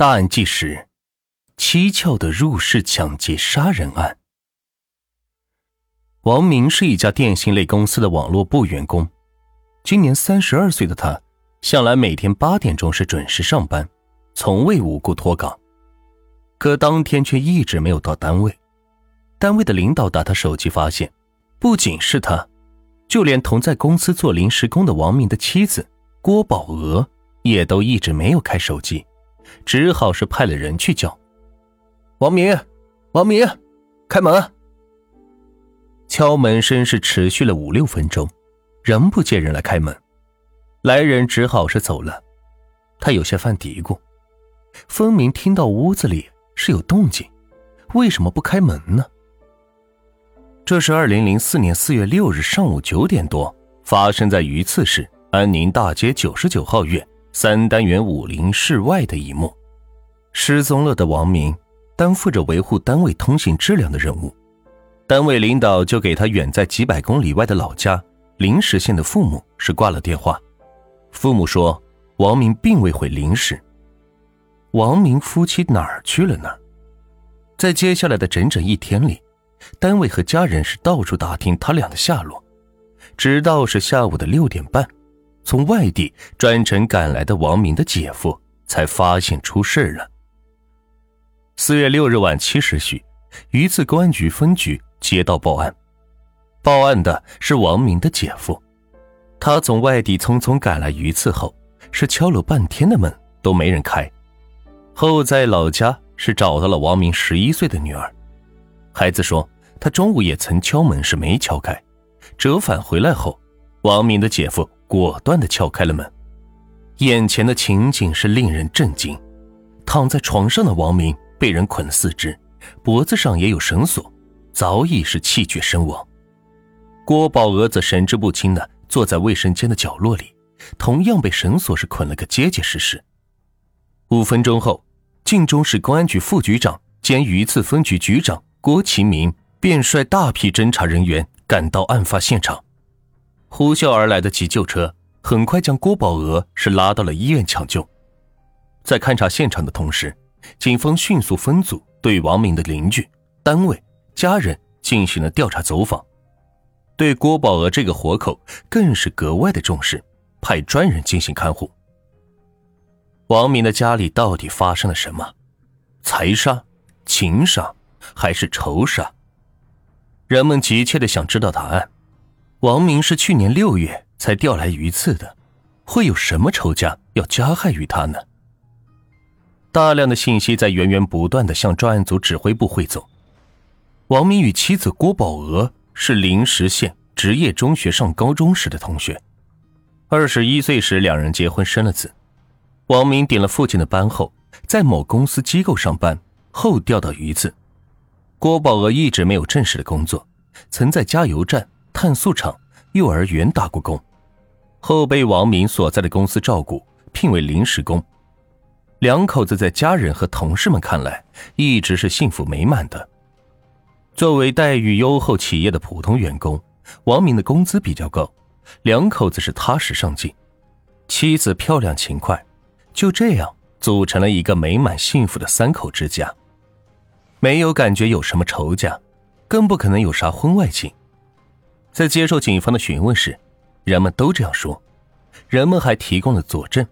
大案纪实：蹊跷的入室抢劫杀人案。王明是一家电信类公司的网络部员工，今年三十二岁的他，向来每天八点钟是准时上班，从未无故脱岗。可当天却一直没有到单位。单位的领导打他手机，发现不仅是他，就连同在公司做临时工的王明的妻子郭宝娥，也都一直没有开手机。只好是派了人去叫，王明，王明，开门。敲门声是持续了五六分钟，仍不见人来开门，来人只好是走了。他有些犯嘀咕，分明听到屋子里是有动静，为什么不开门呢？这是二零零四年四月六日上午九点多发生在榆次市安宁大街九十九号院。三单元五零室外的一幕，失踪了的王明担负着维护单位通信质量的任务，单位领导就给他远在几百公里外的老家临时县的父母是挂了电话，父母说王明并未回临时。王明夫妻哪儿去了呢？在接下来的整整一天里，单位和家人是到处打听他俩的下落，直到是下午的六点半。从外地专程赶来的王明的姐夫才发现出事了。四月六日晚七时许，榆次公安局分局接到报案，报案的是王明的姐夫。他从外地匆匆赶来榆次后，是敲了半天的门都没人开，后在老家是找到了王明十一岁的女儿。孩子说，他中午也曾敲门是没敲开，折返回来后，王明的姐夫。果断的撬开了门，眼前的情景是令人震惊。躺在床上的王明被人捆了四肢，脖子上也有绳索，早已是气绝身亡。郭宝娥则神志不清的坐在卫生间的角落里，同样被绳索是捆了个结结实实。五分钟后，晋中市公安局副局长兼榆次分局局长郭其明便率大批侦查人员赶到案发现场。呼啸而来的急救车很快将郭宝娥是拉到了医院抢救。在勘察现场的同时，警方迅速分组对王明的邻居、单位、家人进行了调查走访，对郭宝娥这个活口更是格外的重视，派专人进行看护。王明的家里到底发生了什么？财杀、情杀还是仇杀？人们急切的想知道答案。王明是去年六月才调来榆次的，会有什么仇家要加害于他呢？大量的信息在源源不断的向专案组指挥部汇总。王明与妻子郭宝娥是临时县职业中学上高中时的同学，二十一岁时两人结婚生了子。王明顶了父亲的班后，在某公司机构上班，后调到榆次。郭宝娥一直没有正式的工作，曾在加油站。碳素厂、幼儿园打过工，后被王明所在的公司照顾，聘为临时工。两口子在家人和同事们看来，一直是幸福美满的。作为待遇优厚企业的普通员工，王明的工资比较高，两口子是踏实上进，妻子漂亮勤快，就这样组成了一个美满幸福的三口之家。没有感觉有什么仇家，更不可能有啥婚外情。在接受警方的询问时，人们都这样说。人们还提供了佐证。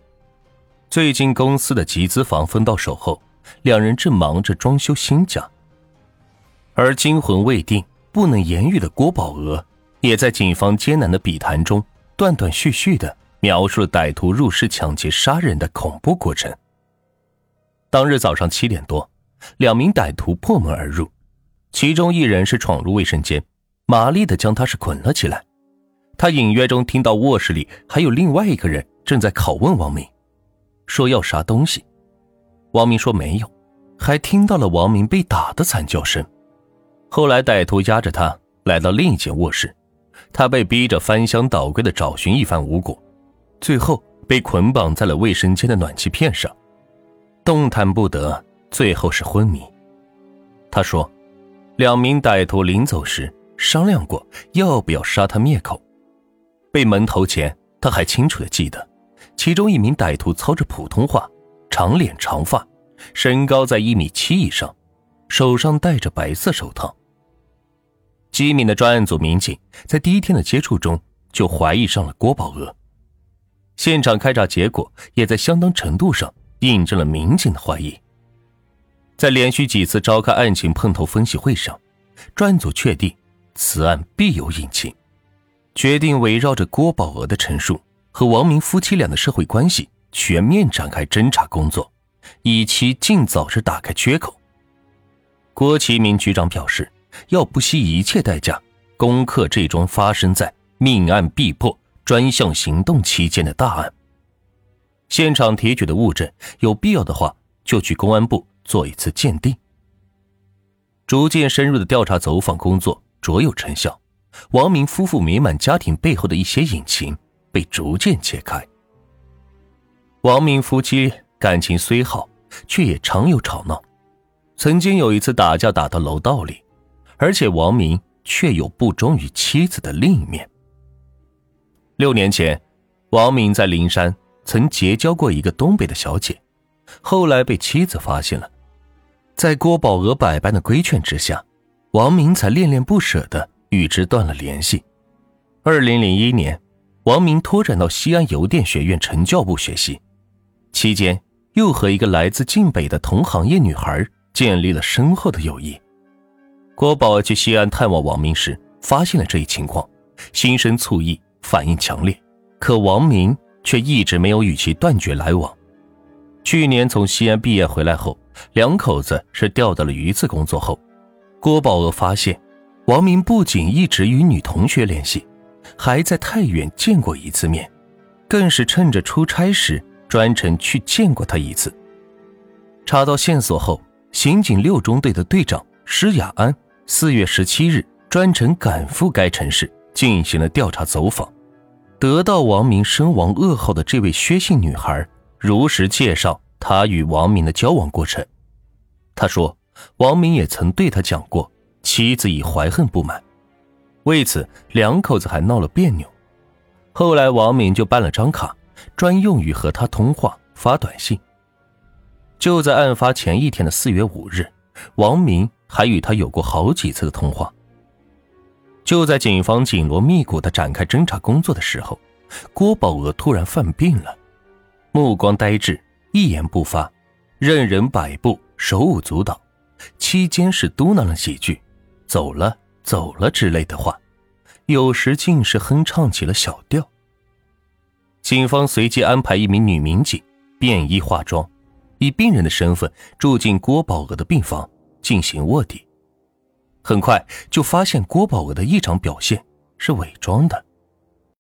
最近公司的集资房分到手后，两人正忙着装修新家。而惊魂未定、不能言语的郭宝娥，也在警方艰难的笔谈中，断断续续的描述了歹徒入室抢劫杀人的恐怖过程。当日早上七点多，两名歹徒破门而入，其中一人是闯入卫生间。麻利的将他是捆了起来，他隐约中听到卧室里还有另外一个人正在拷问王明，说要啥东西。王明说没有，还听到了王明被打的惨叫声。后来歹徒押着他来到另一间卧室，他被逼着翻箱倒柜的找寻一番无果，最后被捆绑在了卫生间的暖气片上，动弹不得，最后是昏迷。他说，两名歹徒临走时。商量过要不要杀他灭口。被门头前，他还清楚的记得，其中一名歹徒操着普通话，长脸长发，身高在一米七以上，手上戴着白色手套。机敏的专案组民警在第一天的接触中就怀疑上了郭宝娥，现场开查结果也在相当程度上印证了民警的怀疑。在连续几次召开案情碰头分析会上，专案组确定此案必有隐情，决定围绕着郭宝娥的陈述和王明夫妻俩的社会关系全面展开侦查工作，以期尽早日打开缺口。郭其明局长表示。要不惜一切代价攻克这桩发生在命案必破专项行动期间的大案。现场提取的物证，有必要的话就去公安部做一次鉴定。逐渐深入的调查走访工作卓有成效，王明夫妇美满家庭背后的一些隐情被逐渐揭开。王明夫妻感情虽好，却也常有吵闹，曾经有一次打架打到楼道里。而且王明却有不忠于妻子的另一面。六年前，王明在灵山曾结交过一个东北的小姐，后来被妻子发现了，在郭宝娥百般的规劝之下，王明才恋恋不舍的与之断了联系。二零零一年，王明拓展到西安邮电学院成教部学习，期间又和一个来自晋北的同行业女孩建立了深厚的友谊。郭宝去西安探望王明时，发现了这一情况，心生醋意，反应强烈。可王明却一直没有与其断绝来往。去年从西安毕业回来后，两口子是调到了榆次工作后，郭宝娥发现，王明不仅一直与女同学联系，还在太原见过一次面，更是趁着出差时专程去见过他一次。查到线索后，刑警六中队的队长施雅安。四月十七日，专程赶赴该城市进行了调查走访，得到王明身亡噩耗的这位薛姓女孩如实介绍她与王明的交往过程。她说，王明也曾对他讲过，妻子已怀恨不满，为此两口子还闹了别扭。后来王明就办了张卡，专用于和他通话发短信。就在案发前一天的四月五日，王明。还与他有过好几次的通话。就在警方紧锣密鼓的展开侦查工作的时候，郭宝娥突然犯病了，目光呆滞，一言不发，任人摆布，手舞足蹈。期间是嘟囔了几句“走了，走了”之类的话，有时竟是哼唱起了小调。警方随即安排一名女民警便衣化妆，以病人的身份住进郭宝娥的病房。进行卧底，很快就发现郭宝娥的异常表现是伪装的。